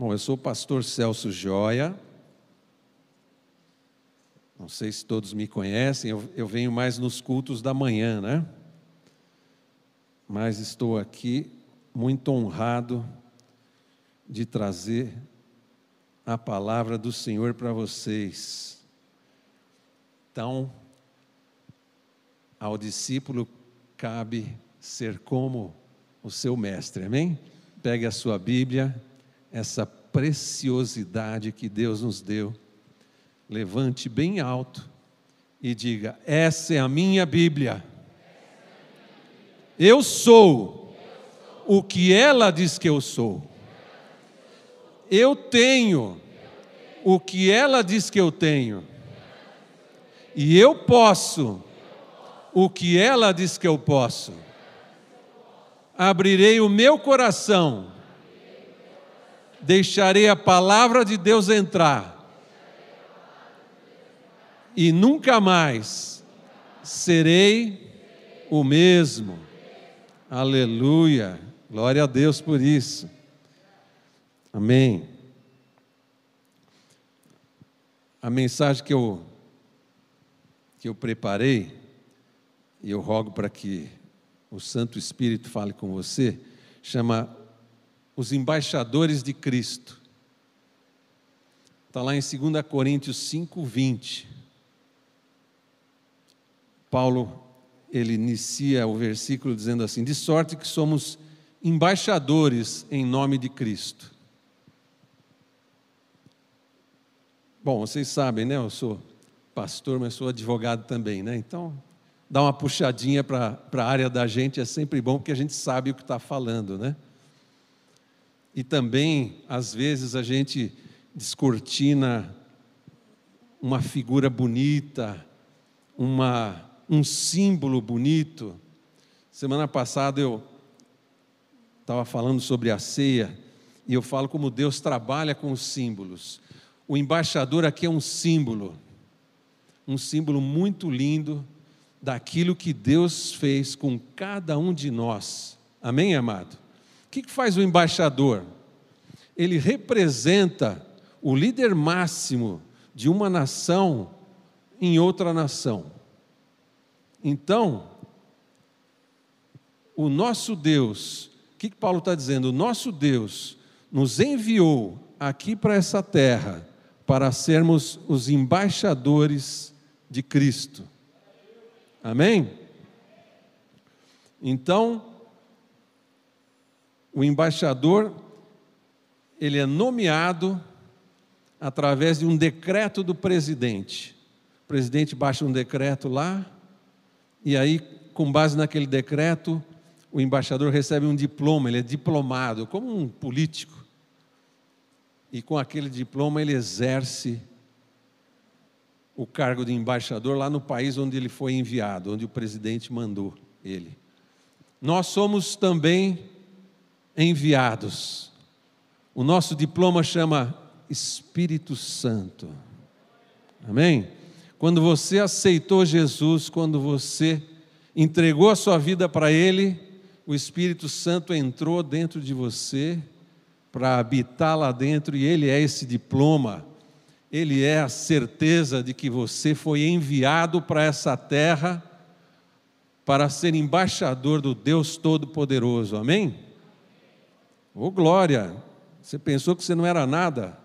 Bom, eu sou o pastor Celso Joia. Não sei se todos me conhecem, eu, eu venho mais nos cultos da manhã, né? Mas estou aqui muito honrado de trazer a palavra do Senhor para vocês. Então, ao discípulo cabe ser como o seu mestre, amém? Pegue a sua Bíblia, essa preciosidade que Deus nos deu, levante bem alto e diga: Essa é a minha Bíblia. Eu sou o que ela diz que eu sou. Eu tenho o que ela diz que eu tenho. E eu posso o que ela diz que eu posso. Abrirei o meu coração, deixarei a palavra de Deus entrar, e nunca mais serei o mesmo. Aleluia, glória a Deus por isso. Amém. A mensagem que eu, que eu preparei e eu rogo para que o Santo Espírito fale com você, chama Os Embaixadores de Cristo. Está lá em 2 Coríntios 5, 20. Paulo, ele inicia o versículo dizendo assim: De sorte que somos embaixadores em nome de Cristo. Bom, vocês sabem, né? Eu sou pastor, mas sou advogado também, né? Então, dar uma puxadinha para a área da gente é sempre bom, porque a gente sabe o que está falando, né? E também, às vezes, a gente descortina uma figura bonita, uma, um símbolo bonito. Semana passada eu estava falando sobre a ceia, e eu falo como Deus trabalha com os símbolos. O embaixador aqui é um símbolo, um símbolo muito lindo daquilo que Deus fez com cada um de nós. Amém, amado? O que faz o embaixador? Ele representa o líder máximo de uma nação em outra nação. Então, o nosso Deus, o que, que Paulo está dizendo? O nosso Deus nos enviou aqui para essa terra para sermos os embaixadores de Cristo. Amém? Então, o embaixador, ele é nomeado através de um decreto do presidente. O presidente baixa um decreto lá, e aí, com base naquele decreto, o embaixador recebe um diploma, ele é diplomado, como um político. E com aquele diploma ele exerce o cargo de embaixador lá no país onde ele foi enviado, onde o presidente mandou ele. Nós somos também enviados. O nosso diploma chama Espírito Santo. Amém? Quando você aceitou Jesus, quando você entregou a sua vida para Ele, o Espírito Santo entrou dentro de você para habitar lá dentro e Ele é esse diploma ele é a certeza de que você foi enviado para essa terra para ser embaixador do Deus Todo-Poderoso, amém? Ô oh, glória! Você pensou que você não era nada?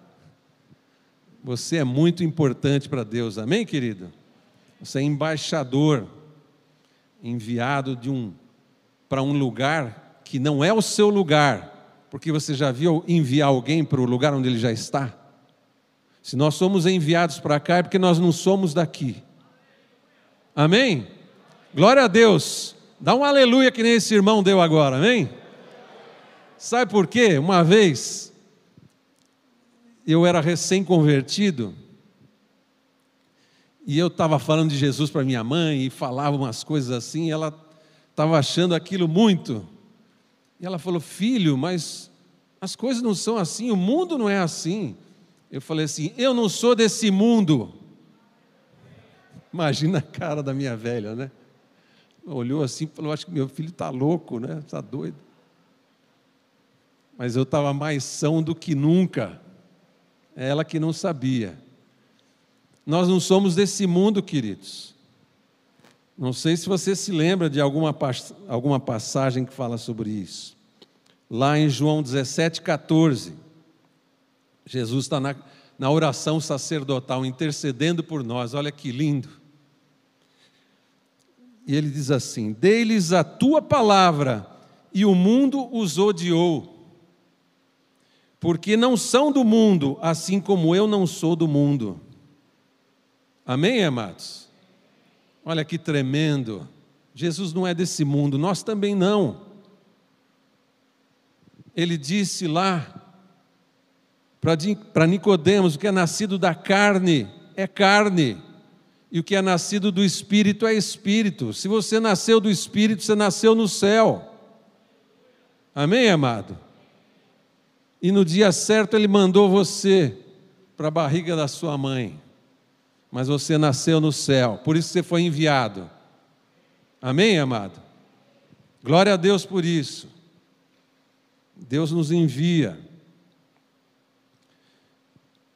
Você é muito importante para Deus, amém, querido? Você é embaixador, enviado de um para um lugar que não é o seu lugar, porque você já viu enviar alguém para o lugar onde ele já está? Se nós somos enviados para cá é porque nós não somos daqui. Amém? Glória a Deus. Dá um aleluia que nem esse irmão deu agora, amém? Sabe por quê? Uma vez eu era recém-convertido e eu estava falando de Jesus para minha mãe e falava umas coisas assim, e ela estava achando aquilo muito. E ela falou: Filho, mas as coisas não são assim, o mundo não é assim. Eu falei assim: eu não sou desse mundo. Imagina a cara da minha velha, né? Olhou assim e falou: acho que meu filho está louco, né? Está doido. mas eu estava mais são do que nunca. Ela que não sabia. Nós não somos desse mundo, queridos. Não sei se você se lembra de alguma, alguma passagem que fala sobre isso. Lá em João 17, 14, Jesus está na, na oração sacerdotal, intercedendo por nós. Olha que lindo. E ele diz assim: Dei-lhes a tua palavra, e o mundo os odiou porque não são do mundo, assim como eu não sou do mundo. Amém, amados? Olha que tremendo. Jesus não é desse mundo, nós também não. Ele disse lá para Nicodemos, o que é nascido da carne é carne, e o que é nascido do espírito é espírito. Se você nasceu do espírito, você nasceu no céu. Amém, amado? E no dia certo ele mandou você para a barriga da sua mãe. Mas você nasceu no céu, por isso você foi enviado. Amém, amado? Glória a Deus por isso. Deus nos envia.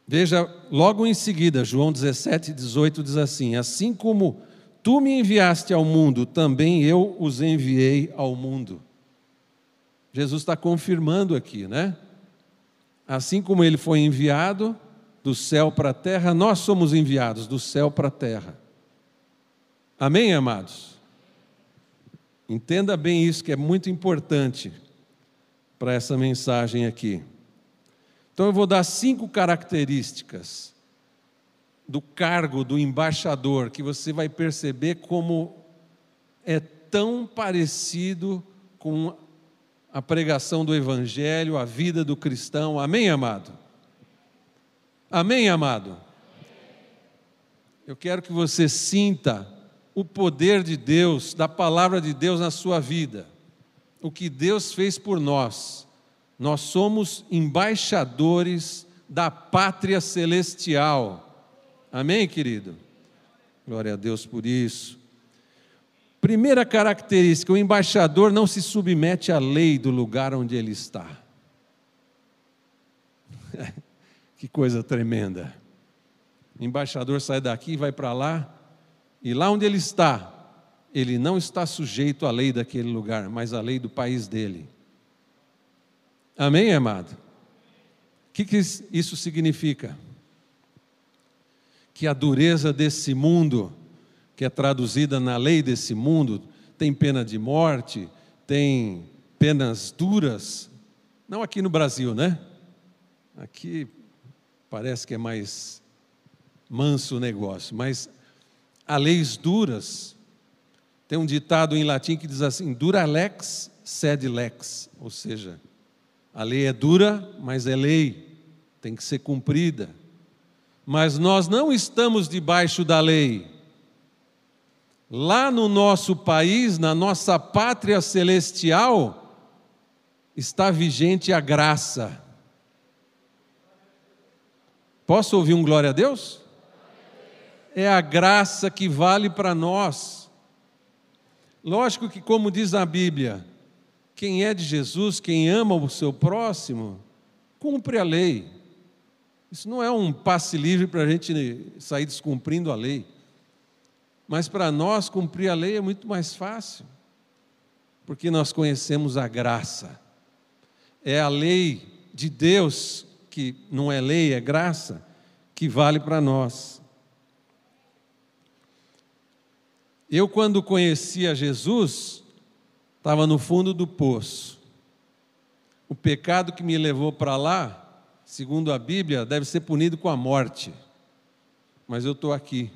Veja, logo em seguida, João 17, 18 diz assim: Assim como tu me enviaste ao mundo, também eu os enviei ao mundo. Jesus está confirmando aqui, né? Assim como ele foi enviado do céu para a terra, nós somos enviados do céu para a terra. Amém, amados? Entenda bem isso que é muito importante para essa mensagem aqui. Então eu vou dar cinco características do cargo do embaixador que você vai perceber como é tão parecido com a pregação do Evangelho, a vida do cristão. Amém, amado? Amém, amado? Eu quero que você sinta o poder de Deus, da palavra de Deus na sua vida. O que Deus fez por nós. Nós somos embaixadores da pátria celestial. Amém, querido? Glória a Deus por isso. Primeira característica: o embaixador não se submete à lei do lugar onde ele está. que coisa tremenda. O embaixador sai daqui, vai para lá, e lá onde ele está, ele não está sujeito à lei daquele lugar, mas à lei do país dele. Amém, amado? O que, que isso significa? Que a dureza desse mundo que é traduzida na lei desse mundo, tem pena de morte, tem penas duras. Não aqui no Brasil, né? Aqui parece que é mais manso o negócio, mas há leis duras. Tem um ditado em latim que diz assim: dura lex, sed lex, ou seja, a lei é dura, mas é lei, tem que ser cumprida. Mas nós não estamos debaixo da lei, Lá no nosso país, na nossa pátria celestial, está vigente a graça. Posso ouvir um glória a Deus? É a graça que vale para nós. Lógico que, como diz a Bíblia, quem é de Jesus, quem ama o seu próximo, cumpre a lei. Isso não é um passe livre para a gente sair descumprindo a lei. Mas para nós cumprir a lei é muito mais fácil, porque nós conhecemos a graça. É a lei de Deus, que não é lei, é graça, que vale para nós. Eu, quando conhecia Jesus, estava no fundo do poço. O pecado que me levou para lá, segundo a Bíblia, deve ser punido com a morte. Mas eu estou aqui.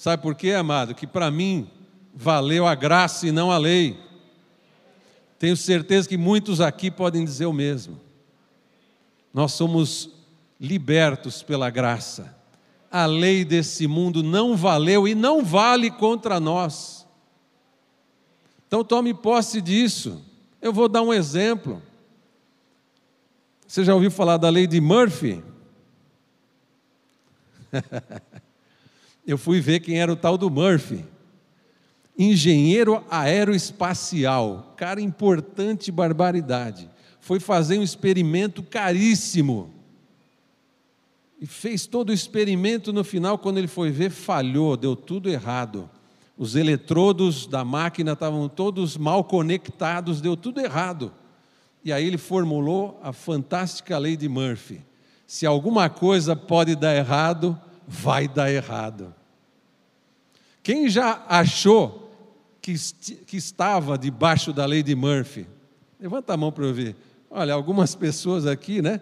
Sabe por quê, amado? Que para mim valeu a graça e não a lei. Tenho certeza que muitos aqui podem dizer o mesmo. Nós somos libertos pela graça. A lei desse mundo não valeu e não vale contra nós. Então tome posse disso. Eu vou dar um exemplo. Você já ouviu falar da lei de Murphy? eu fui ver quem era o tal do Murphy. engenheiro aeroespacial, cara importante barbaridade. Foi fazer um experimento caríssimo. E fez todo o experimento no final, quando ele foi ver, falhou, deu tudo errado. Os eletrodos da máquina estavam todos mal conectados, deu tudo errado. E aí ele formulou a fantástica lei de Murphy. Se alguma coisa pode dar errado, vai dar errado. Quem já achou que, que estava debaixo da lei de Murphy? Levanta a mão para eu ver. Olha, algumas pessoas aqui, né?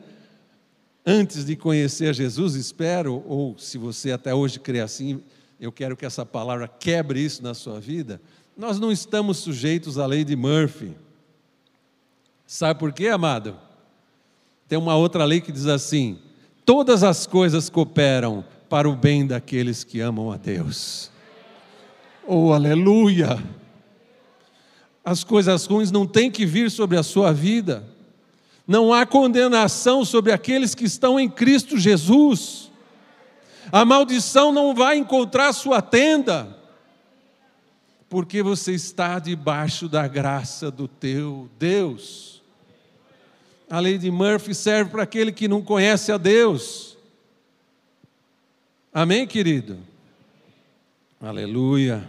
Antes de conhecer Jesus, espero, ou se você até hoje crê assim, eu quero que essa palavra quebre isso na sua vida. Nós não estamos sujeitos à lei de Murphy. Sabe por quê, amado? Tem uma outra lei que diz assim: todas as coisas cooperam para o bem daqueles que amam a Deus. Oh, aleluia! As coisas ruins não têm que vir sobre a sua vida. Não há condenação sobre aqueles que estão em Cristo Jesus. A maldição não vai encontrar sua tenda, porque você está debaixo da graça do teu Deus. A lei de Murphy serve para aquele que não conhece a Deus. Amém, querido? Aleluia.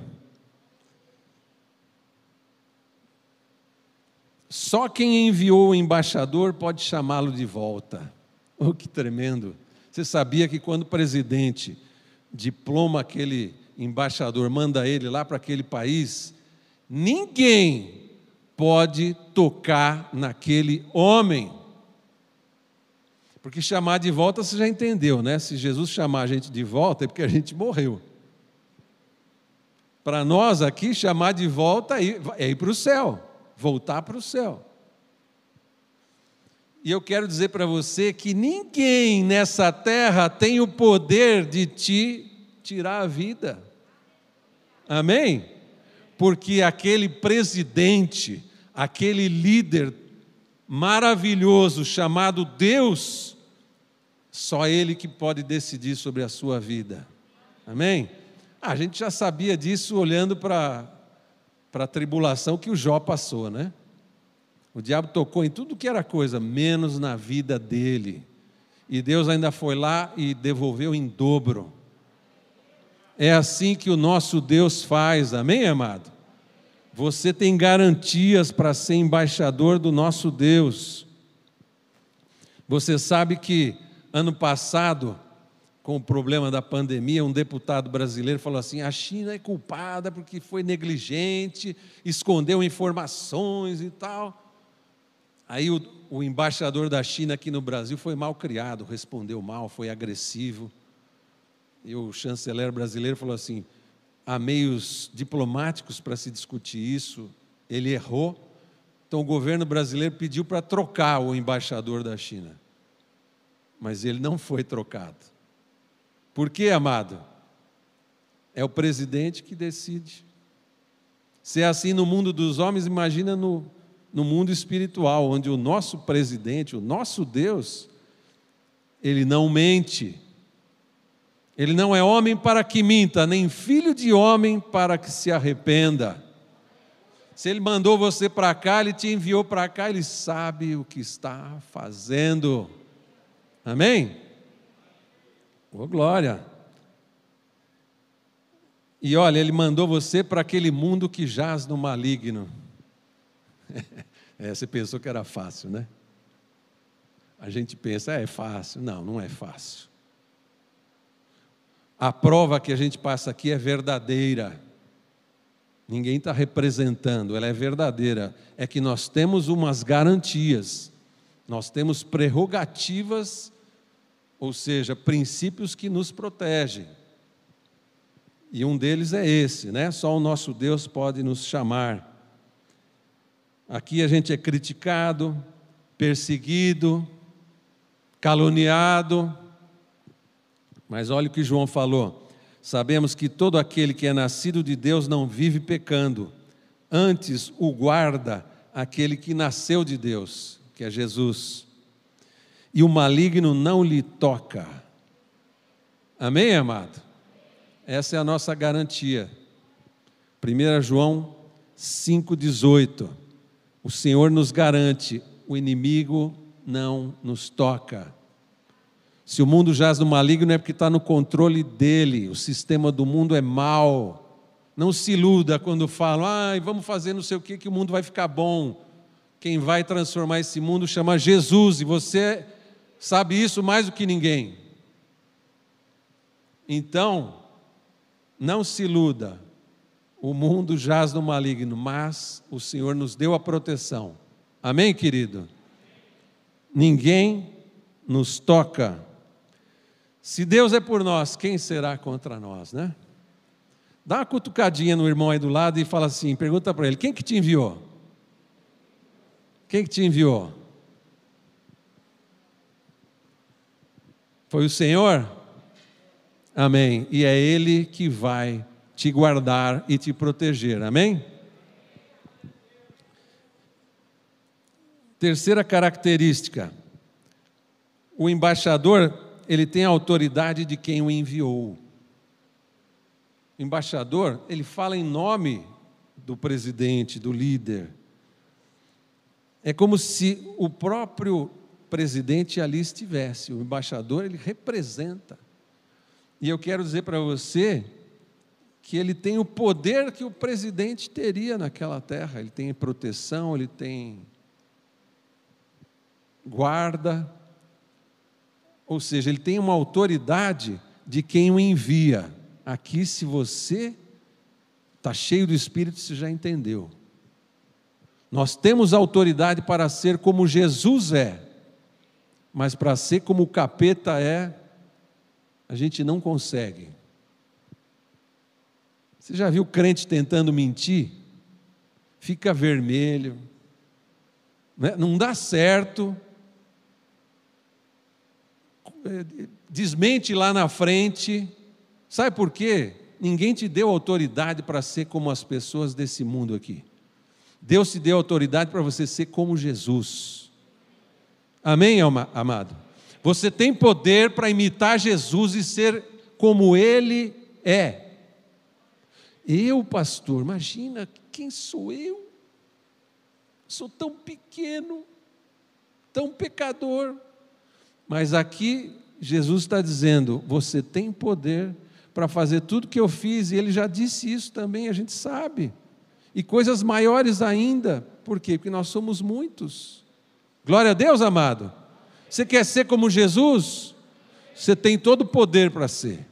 Só quem enviou o embaixador pode chamá-lo de volta. Oh, que tremendo! Você sabia que quando o presidente diploma aquele embaixador, manda ele lá para aquele país, ninguém pode tocar naquele homem. Porque chamar de volta você já entendeu, né? Se Jesus chamar a gente de volta é porque a gente morreu. Para nós aqui, chamar de volta é ir para o céu voltar para o céu. E eu quero dizer para você que ninguém nessa terra tem o poder de te tirar a vida. Amém? Porque aquele presidente, aquele líder maravilhoso chamado Deus, só Ele que pode decidir sobre a sua vida. Amém? Ah, a gente já sabia disso olhando para a tribulação que o Jó passou, né? O diabo tocou em tudo que era coisa, menos na vida dele. E Deus ainda foi lá e devolveu em dobro. É assim que o nosso Deus faz, amém, amado? Você tem garantias para ser embaixador do nosso Deus. Você sabe que ano passado com o problema da pandemia, um deputado brasileiro falou assim: a China é culpada porque foi negligente, escondeu informações e tal. Aí o, o embaixador da China aqui no Brasil foi mal criado, respondeu mal, foi agressivo. E o chanceler brasileiro falou assim: há meios diplomáticos para se discutir isso, ele errou. Então o governo brasileiro pediu para trocar o embaixador da China. Mas ele não foi trocado. Por quê, amado? É o presidente que decide. Se é assim no mundo dos homens, imagina no, no mundo espiritual, onde o nosso presidente, o nosso Deus, ele não mente. Ele não é homem para que minta, nem filho de homem para que se arrependa. Se ele mandou você para cá, ele te enviou para cá, ele sabe o que está fazendo. Amém? Ô, oh, glória! E olha, ele mandou você para aquele mundo que jaz no maligno. É, você pensou que era fácil, né? A gente pensa, é, é fácil. Não, não é fácil. A prova que a gente passa aqui é verdadeira. Ninguém está representando, ela é verdadeira. É que nós temos umas garantias, nós temos prerrogativas ou seja, princípios que nos protegem. E um deles é esse, né? Só o nosso Deus pode nos chamar. Aqui a gente é criticado, perseguido, caluniado. Mas olha o que João falou. Sabemos que todo aquele que é nascido de Deus não vive pecando, antes o guarda aquele que nasceu de Deus, que é Jesus e o maligno não lhe toca. Amém, amado? Essa é a nossa garantia. 1 João 5,18. O Senhor nos garante: o inimigo não nos toca. Se o mundo jaz no maligno é porque está no controle dele, o sistema do mundo é mau. Não se iluda quando falam, ah, vamos fazer não sei o que, que o mundo vai ficar bom. Quem vai transformar esse mundo chama Jesus, e você sabe isso mais do que ninguém. Então, não se iluda, o mundo jaz no maligno, mas o Senhor nos deu a proteção. Amém, querido? Ninguém nos toca. Se Deus é por nós, quem será contra nós, né? Dá uma cutucadinha no irmão aí do lado e fala assim, pergunta para ele, quem que te enviou? Quem que te enviou? Foi o Senhor? Amém. E é Ele que vai te guardar e te proteger. Amém? Terceira característica: o embaixador, ele tem a autoridade de quem o enviou. O embaixador, ele fala em nome do presidente, do líder. É como se o próprio presidente ali estivesse, o embaixador, ele representa. E eu quero dizer para você que ele tem o poder que o presidente teria naquela terra. Ele tem proteção, ele tem guarda, ou seja, ele tem uma autoridade de quem o envia. Aqui, se você está cheio do Espírito, você já entendeu. Nós temos autoridade para ser como Jesus é, mas para ser como o capeta é, a gente não consegue. Você já viu crente tentando mentir? Fica vermelho, né? não dá certo, desmente lá na frente. Sabe por quê? Ninguém te deu autoridade para ser como as pessoas desse mundo aqui. Deus te deu autoridade para você ser como Jesus. Amém, amado? Você tem poder para imitar Jesus e ser como Ele é. Eu, pastor, imagina quem sou eu? Sou tão pequeno, tão pecador. Mas aqui Jesus está dizendo: você tem poder para fazer tudo que eu fiz, e ele já disse isso também, a gente sabe. E coisas maiores ainda, por quê? Porque nós somos muitos. Glória a Deus, amado. Você quer ser como Jesus? Você tem todo o poder para ser.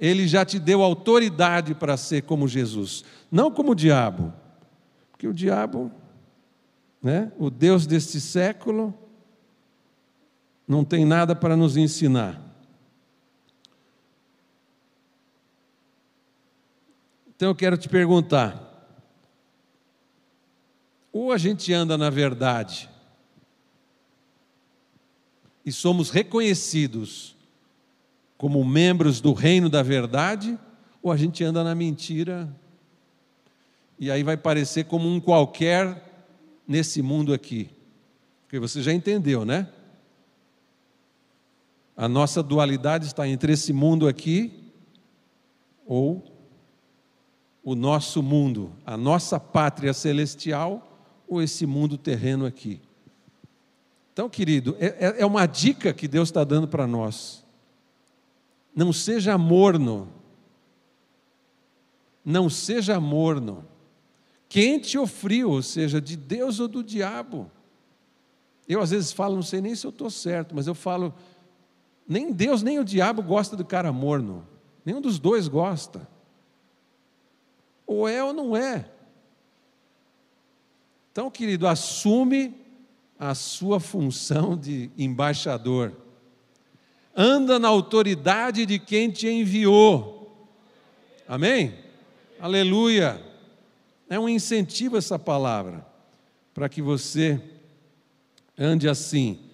Ele já te deu autoridade para ser como Jesus, não como o diabo, porque o diabo, né, o Deus deste século, não tem nada para nos ensinar. Então eu quero te perguntar: ou a gente anda na verdade e somos reconhecidos como membros do reino da verdade, ou a gente anda na mentira e aí vai parecer como um qualquer nesse mundo aqui. Porque você já entendeu, né? A nossa dualidade está entre esse mundo aqui ou o nosso mundo, a nossa pátria celestial ou esse mundo terreno aqui. Então, querido, é, é, é uma dica que Deus está dando para nós. Não seja morno. Não seja morno. Quente ou frio, ou seja, de Deus ou do diabo. Eu às vezes falo, não sei nem se eu estou certo, mas eu falo, nem Deus nem o diabo gosta do cara morno. Nenhum dos dois gosta. Ou é ou não é. Então, querido, assume a sua função de embaixador anda na autoridade de quem te enviou. Amém? Aleluia. É um incentivo essa palavra, para que você ande assim.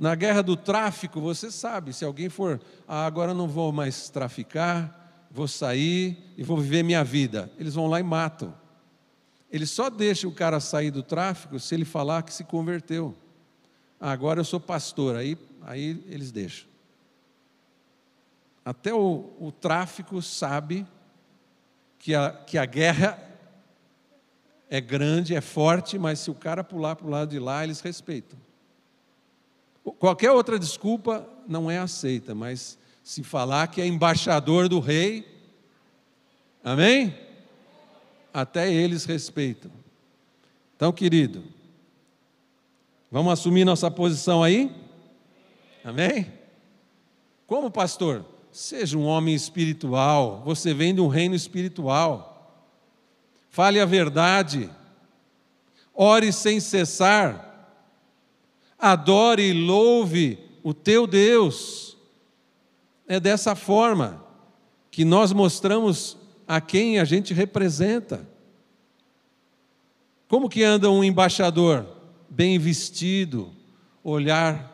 Na guerra do tráfico, você sabe, se alguém for, ah, agora não vou mais traficar, vou sair e vou viver minha vida. Eles vão lá e matam. Eles só deixam o cara sair do tráfico se ele falar que se converteu. Ah, agora eu sou pastor, aí, aí eles deixam. Até o, o tráfico sabe que a, que a guerra é grande, é forte, mas se o cara pular para o lado de lá, eles respeitam. Qualquer outra desculpa não é aceita, mas se falar que é embaixador do rei, amém? Até eles respeitam. Então, querido, vamos assumir nossa posição aí? Amém? Como pastor? Seja um homem espiritual, você vem de um reino espiritual. Fale a verdade. Ore sem cessar. Adore e louve o teu Deus. É dessa forma que nós mostramos a quem a gente representa. Como que anda um embaixador? Bem vestido, olhar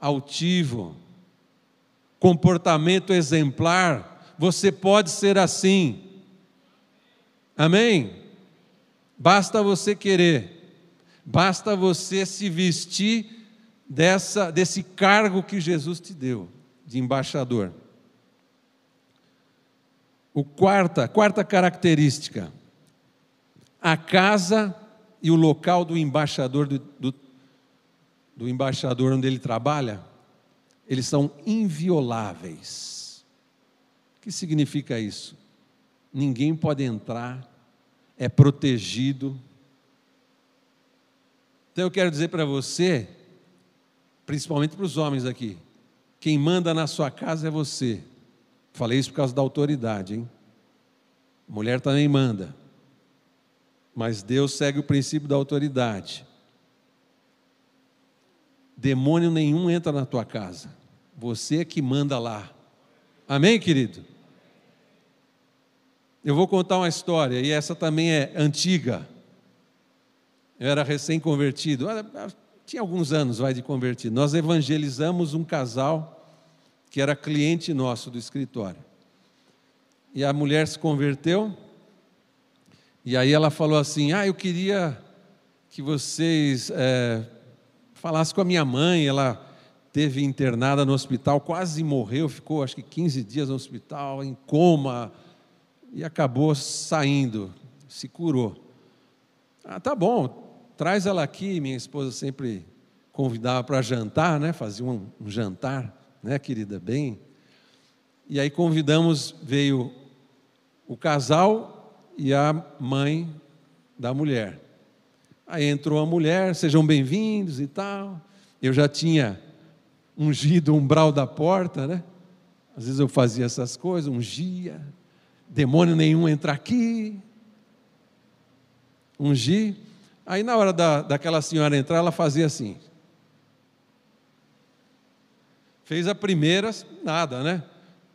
altivo, comportamento exemplar. Você pode ser assim. Amém? Basta você querer, basta você se vestir dessa, desse cargo que Jesus te deu, de embaixador. O quarta, quarta característica, a casa e o local do embaixador do, do, do embaixador onde ele trabalha, eles são invioláveis. O que significa isso? Ninguém pode entrar, é protegido. Então eu quero dizer para você, principalmente para os homens aqui, quem manda na sua casa é você. Falei isso por causa da autoridade, hein? Mulher também manda. Mas Deus segue o princípio da autoridade. Demônio nenhum entra na tua casa. Você é que manda lá. Amém, querido? Eu vou contar uma história, e essa também é antiga. Eu era recém-convertido, tinha alguns anos, vai de convertido. Nós evangelizamos um casal que era cliente nosso do escritório. E a mulher se converteu, e aí ela falou assim: Ah, eu queria que vocês é, falassem com a minha mãe. Ela teve internada no hospital, quase morreu, ficou acho que 15 dias no hospital, em coma, e acabou saindo, se curou. Ah, tá bom, traz ela aqui. Minha esposa sempre convidava para jantar, né? Fazia um, um jantar, né, querida? Bem. E aí convidamos, veio o casal e a mãe da mulher. Aí entrou a mulher, sejam bem-vindos e tal. Eu já tinha ungido o umbral da porta, né? Às vezes eu fazia essas coisas, ungia, demônio nenhum entra aqui. Ungi. Aí na hora da, daquela senhora entrar, ela fazia assim. Fez a primeira, nada, né?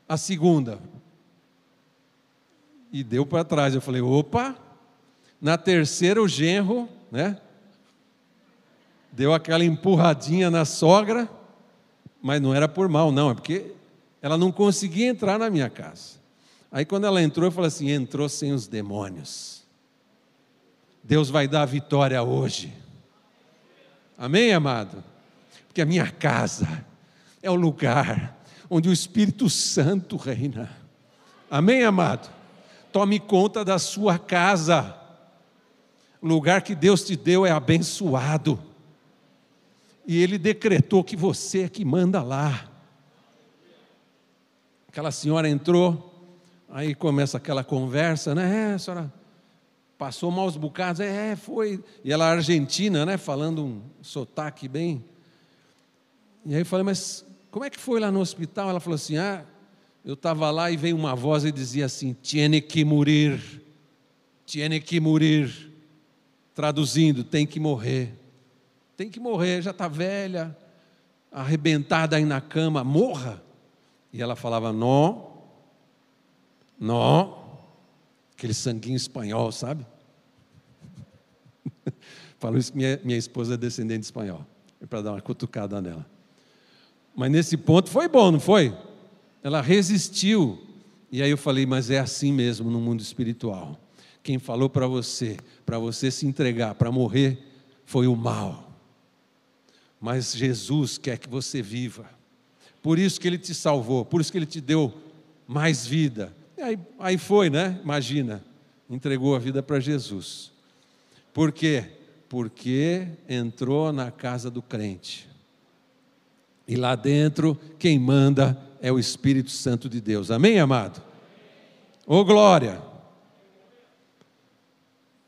A segunda, e deu para trás. Eu falei, opa, na terceira o genro, né? Deu aquela empurradinha na sogra, mas não era por mal, não, é porque ela não conseguia entrar na minha casa. Aí quando ela entrou, eu falei assim: entrou sem os demônios. Deus vai dar a vitória hoje. Amém, amado? Porque a minha casa é o lugar onde o Espírito Santo reina. Amém, amado? Tome conta da sua casa. O lugar que Deus te deu é abençoado. E Ele decretou que você é que manda lá. Aquela senhora entrou, aí começa aquela conversa, né? É, senhora passou maus bocados, é, foi. E ela é argentina, né? Falando um sotaque bem. E aí eu falei, mas como é que foi lá no hospital? Ela falou assim: ah, eu estava lá e veio uma voz e dizia assim: Tiene que morir, tiene que morir. Traduzindo, tem que morrer. Tem que morrer, já está velha, arrebentada aí na cama, morra. E ela falava: Não, não. Aquele sanguinho espanhol, sabe? Falou isso que minha, minha esposa é descendente espanhol. É para dar uma cutucada nela. Mas nesse ponto foi bom, não foi? Ela resistiu. E aí eu falei, mas é assim mesmo no mundo espiritual. Quem falou para você, para você se entregar, para morrer, foi o mal. Mas Jesus quer que você viva. Por isso que ele te salvou, por isso que ele te deu mais vida. Aí, aí foi, né? Imagina. entregou a vida para Jesus. Por quê? Porque entrou na casa do crente. E lá dentro, quem manda é o Espírito Santo de Deus. Amém, amado? Ô oh, glória!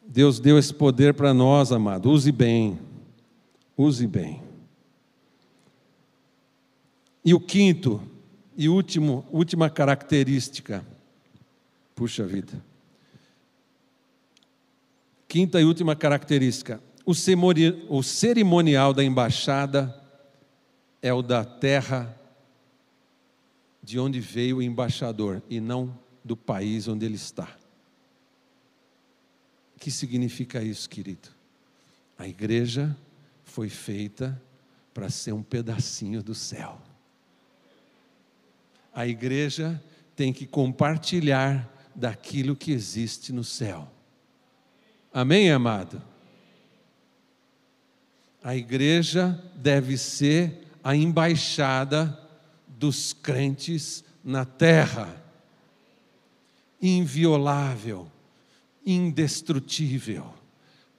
Deus deu esse poder para nós, amado. Use bem. Use bem. E o quinto e último, última característica. Puxa vida. Quinta e última característica. O cerimonial da embaixada é o da terra de onde veio o embaixador e não do país onde ele está. O que significa isso, querido? A igreja foi feita para ser um pedacinho do céu. A igreja tem que compartilhar daquilo que existe no céu. Amém, amado? A igreja deve ser a embaixada dos crentes na terra, inviolável, indestrutível,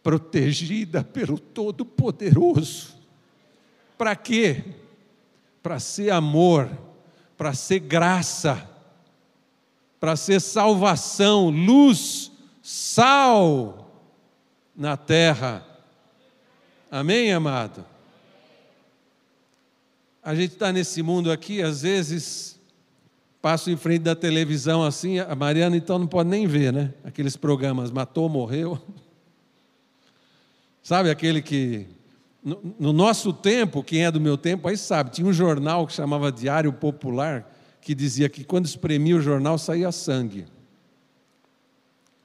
protegida pelo Todo-Poderoso. Para quê? Para ser amor, para ser graça, para ser salvação, luz, sal na terra. Amém, amado? A gente está nesse mundo aqui, às vezes passo em frente da televisão assim, a Mariana então não pode nem ver, né? Aqueles programas, matou, morreu. Sabe aquele que. No, no nosso tempo, quem é do meu tempo aí sabe, tinha um jornal que chamava Diário Popular, que dizia que quando espremia o jornal saía sangue.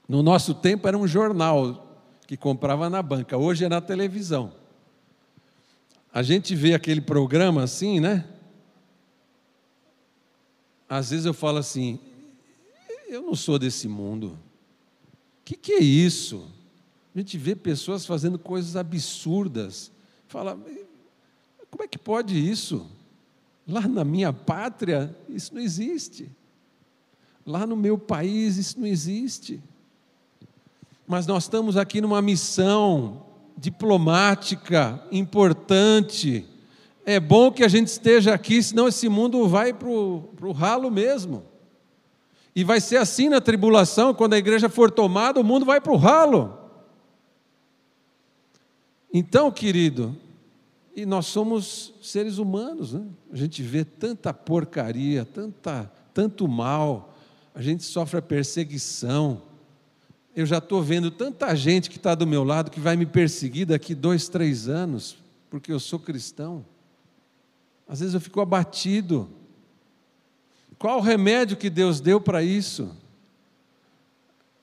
No nosso tempo era um jornal, que comprava na banca, hoje é na televisão. A gente vê aquele programa assim, né? Às vezes eu falo assim, eu não sou desse mundo. O que, que é isso? A gente vê pessoas fazendo coisas absurdas. Fala, como é que pode isso? Lá na minha pátria, isso não existe. Lá no meu país, isso não existe mas nós estamos aqui numa missão diplomática importante. É bom que a gente esteja aqui, senão esse mundo vai para o ralo mesmo. E vai ser assim na tribulação, quando a igreja for tomada, o mundo vai para o ralo. Então, querido, e nós somos seres humanos, né? a gente vê tanta porcaria, tanta, tanto mal, a gente sofre a perseguição, eu já estou vendo tanta gente que está do meu lado que vai me perseguir daqui dois, três anos, porque eu sou cristão. Às vezes eu fico abatido. Qual o remédio que Deus deu para isso?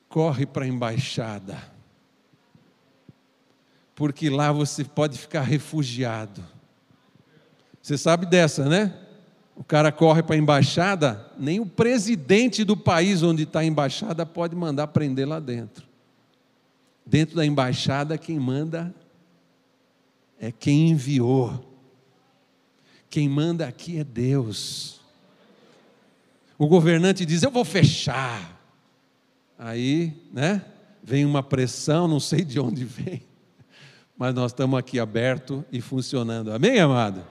Corre para a embaixada, porque lá você pode ficar refugiado. Você sabe dessa, né? O cara corre para a embaixada, nem o presidente do país onde está a embaixada pode mandar prender lá dentro. Dentro da embaixada, quem manda é quem enviou. Quem manda aqui é Deus. O governante diz: Eu vou fechar. Aí, né? Vem uma pressão, não sei de onde vem, mas nós estamos aqui aberto e funcionando. Amém, amado?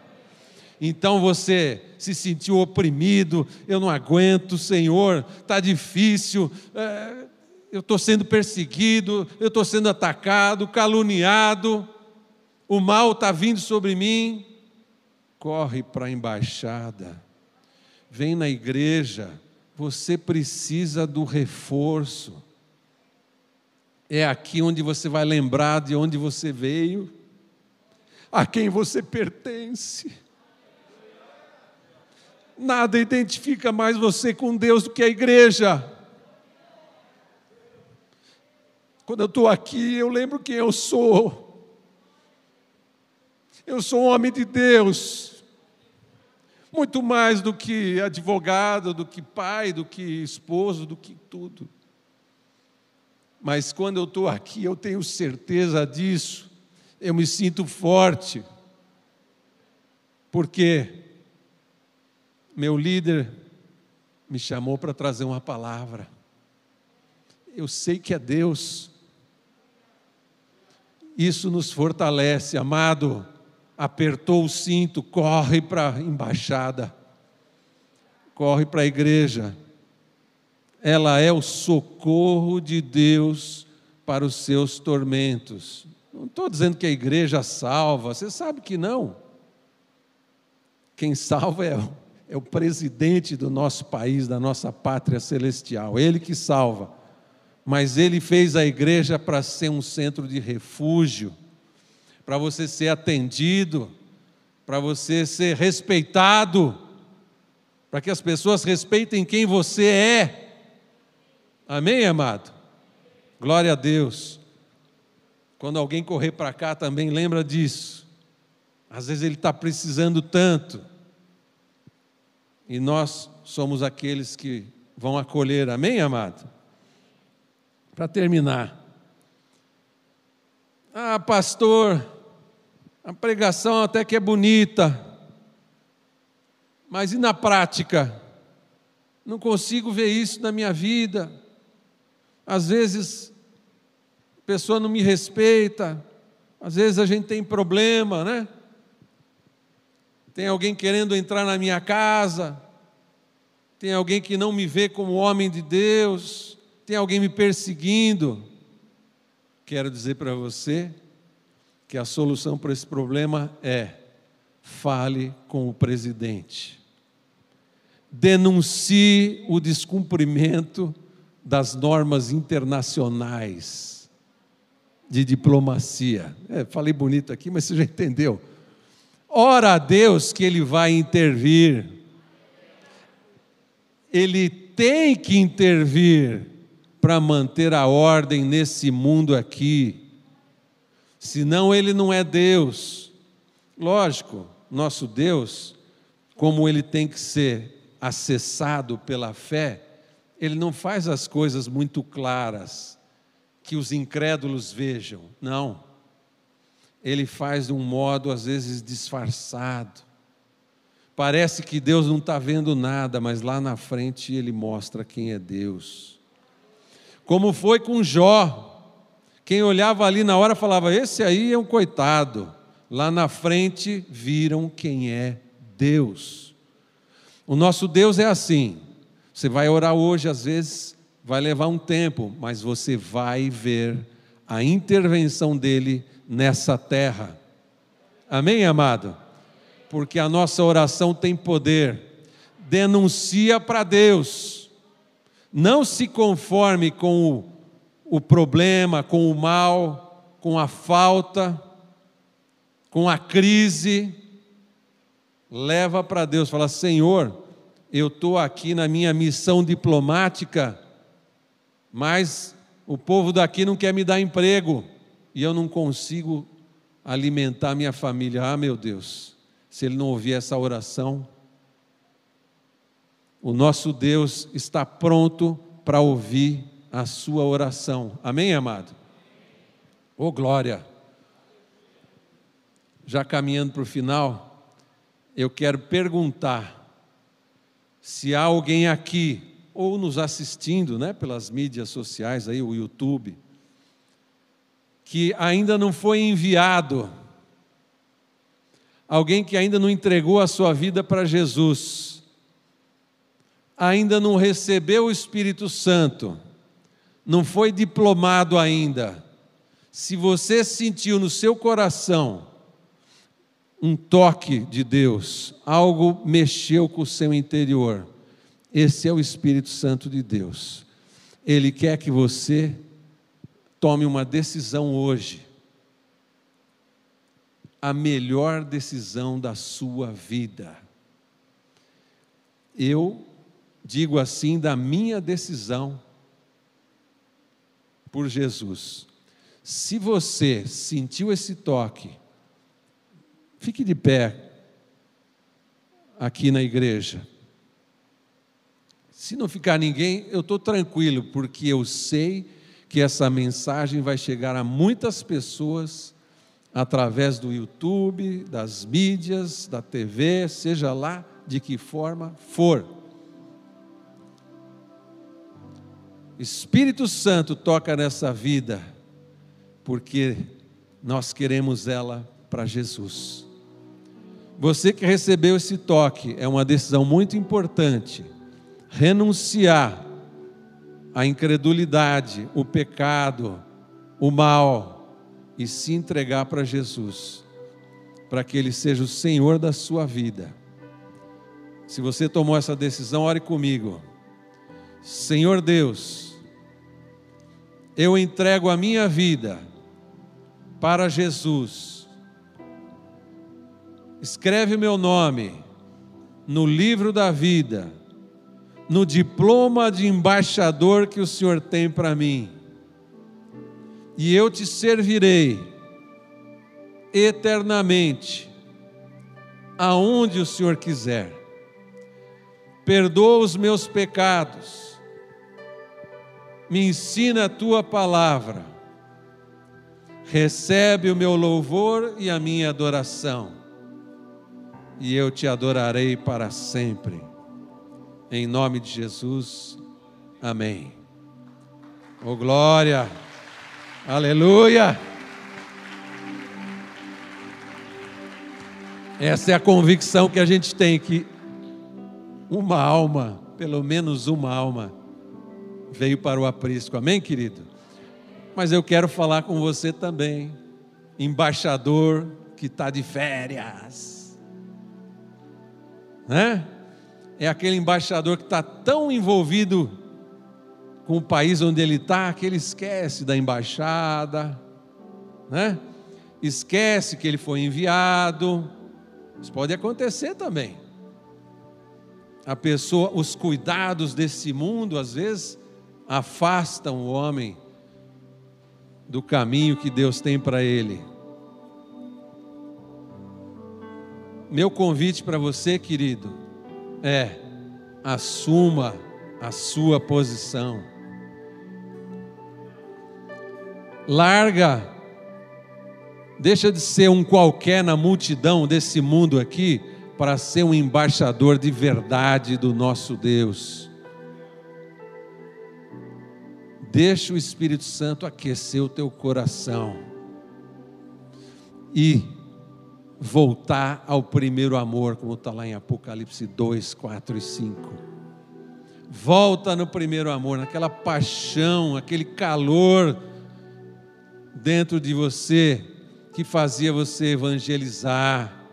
Então você se sentiu oprimido, eu não aguento, Senhor, está difícil, é, eu estou sendo perseguido, eu estou sendo atacado, caluniado, o mal está vindo sobre mim. Corre para a embaixada, vem na igreja, você precisa do reforço. É aqui onde você vai lembrar de onde você veio, a quem você pertence Nada identifica mais você com Deus do que a igreja. Quando eu estou aqui, eu lembro quem eu sou. Eu sou um homem de Deus. Muito mais do que advogado, do que pai, do que esposo, do que tudo. Mas quando eu estou aqui, eu tenho certeza disso. Eu me sinto forte. Por quê? meu líder me chamou para trazer uma palavra. eu sei que é Deus. Isso nos fortalece, amado. Apertou o cinto, corre para a embaixada, corre para a igreja. Ela é o socorro de Deus para os seus tormentos. Não estou dizendo que a igreja salva, você sabe que não. Quem salva é, é o presidente do nosso país, da nossa pátria celestial, ele que salva. Mas ele fez a igreja para ser um centro de refúgio, para você ser atendido, para você ser respeitado, para que as pessoas respeitem quem você é. Amém, amado? Glória a Deus. Quando alguém correr para cá também lembra disso. Às vezes ele está precisando tanto. E nós somos aqueles que vão acolher. Amém, amado? Para terminar. Ah, pastor, a pregação até que é bonita, mas e na prática? Não consigo ver isso na minha vida. Às vezes a pessoa não me respeita, às vezes a gente tem problema, né? Tem alguém querendo entrar na minha casa, tem alguém que não me vê como homem de Deus, tem alguém me perseguindo. Quero dizer para você que a solução para esse problema é fale com o presidente. Denuncie o descumprimento das normas internacionais de diplomacia. É, falei bonito aqui, mas você já entendeu. Ora a Deus que Ele vai intervir. Ele tem que intervir para manter a ordem nesse mundo aqui. Senão Ele não é Deus. Lógico, nosso Deus, como Ele tem que ser acessado pela fé, Ele não faz as coisas muito claras que os incrédulos vejam. Não. Ele faz de um modo, às vezes, disfarçado. Parece que Deus não está vendo nada, mas lá na frente ele mostra quem é Deus. Como foi com Jó. Quem olhava ali na hora falava: Esse aí é um coitado. Lá na frente viram quem é Deus. O nosso Deus é assim. Você vai orar hoje, às vezes, vai levar um tempo, mas você vai ver a intervenção dele nessa terra. Amém, amado? Porque a nossa oração tem poder. Denuncia para Deus. Não se conforme com o, o problema, com o mal, com a falta, com a crise. Leva para Deus, fala: Senhor, eu estou aqui na minha missão diplomática mas o povo daqui não quer me dar emprego e eu não consigo alimentar minha família. Ah, meu Deus, se ele não ouvir essa oração, o nosso Deus está pronto para ouvir a sua oração. Amém, amado? Ô oh, glória! Já caminhando para o final, eu quero perguntar se há alguém aqui ou nos assistindo, né, pelas mídias sociais aí, o YouTube, que ainda não foi enviado, alguém que ainda não entregou a sua vida para Jesus, ainda não recebeu o Espírito Santo, não foi diplomado ainda. Se você sentiu no seu coração um toque de Deus, algo mexeu com o seu interior, esse é o Espírito Santo de Deus. Ele quer que você tome uma decisão hoje. A melhor decisão da sua vida. Eu digo assim da minha decisão por Jesus. Se você sentiu esse toque, fique de pé aqui na igreja. Se não ficar ninguém, eu estou tranquilo, porque eu sei que essa mensagem vai chegar a muitas pessoas através do YouTube, das mídias, da TV, seja lá de que forma for. Espírito Santo toca nessa vida, porque nós queremos ela para Jesus. Você que recebeu esse toque, é uma decisão muito importante. Renunciar à incredulidade, o pecado, o mal e se entregar para Jesus, para que Ele seja o Senhor da sua vida. Se você tomou essa decisão, ore comigo. Senhor Deus, eu entrego a minha vida para Jesus. Escreve meu nome no livro da vida, no diploma de embaixador que o Senhor tem para mim. E eu te servirei eternamente, aonde o Senhor quiser. Perdoa os meus pecados, me ensina a tua palavra, recebe o meu louvor e a minha adoração, e eu te adorarei para sempre. Em nome de Jesus, amém. Oh glória, aleluia. Essa é a convicção que a gente tem que uma alma, pelo menos uma alma, veio para o aprisco. Amém, querido? Mas eu quero falar com você também, embaixador que está de férias. Né? É aquele embaixador que está tão envolvido com o país onde ele está que ele esquece da embaixada, né? esquece que ele foi enviado. Isso pode acontecer também a pessoa, os cuidados desse mundo, às vezes, afastam o homem do caminho que Deus tem para ele. Meu convite para você, querido, é assuma a sua posição. Larga, deixa de ser um qualquer na multidão desse mundo aqui para ser um embaixador de verdade do nosso Deus. Deixa o Espírito Santo aquecer o teu coração e voltar ao primeiro amor, como está lá em Apocalipse 2, 4 e 5. Volta no primeiro amor, naquela paixão, aquele calor dentro de você que fazia você evangelizar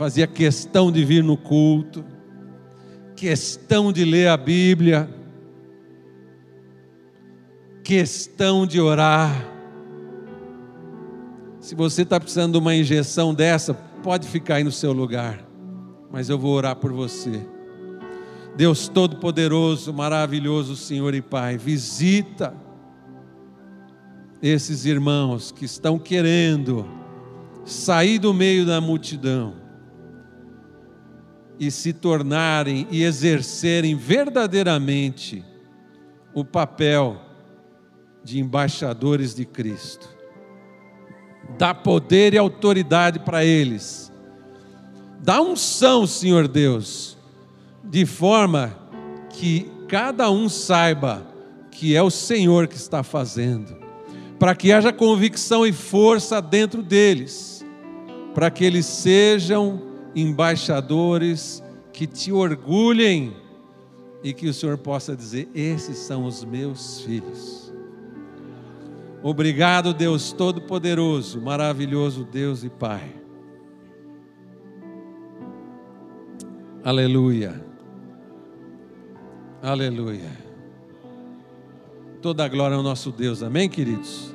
fazia questão de vir no culto, questão de ler a Bíblia, questão de orar. Se você está precisando de uma injeção dessa, pode ficar aí no seu lugar, mas eu vou orar por você. Deus Todo-Poderoso, maravilhoso Senhor e Pai, visita esses irmãos que estão querendo sair do meio da multidão e se tornarem e exercerem verdadeiramente o papel de embaixadores de Cristo. Dá poder e autoridade para eles. Dá unção, Senhor Deus, de forma que cada um saiba que é o Senhor que está fazendo, para que haja convicção e força dentro deles, para que eles sejam embaixadores que te orgulhem e que o Senhor possa dizer: esses são os meus filhos. Obrigado, Deus Todo-Poderoso, maravilhoso Deus e Pai. Aleluia. Aleluia. Toda a glória ao nosso Deus. Amém, queridos?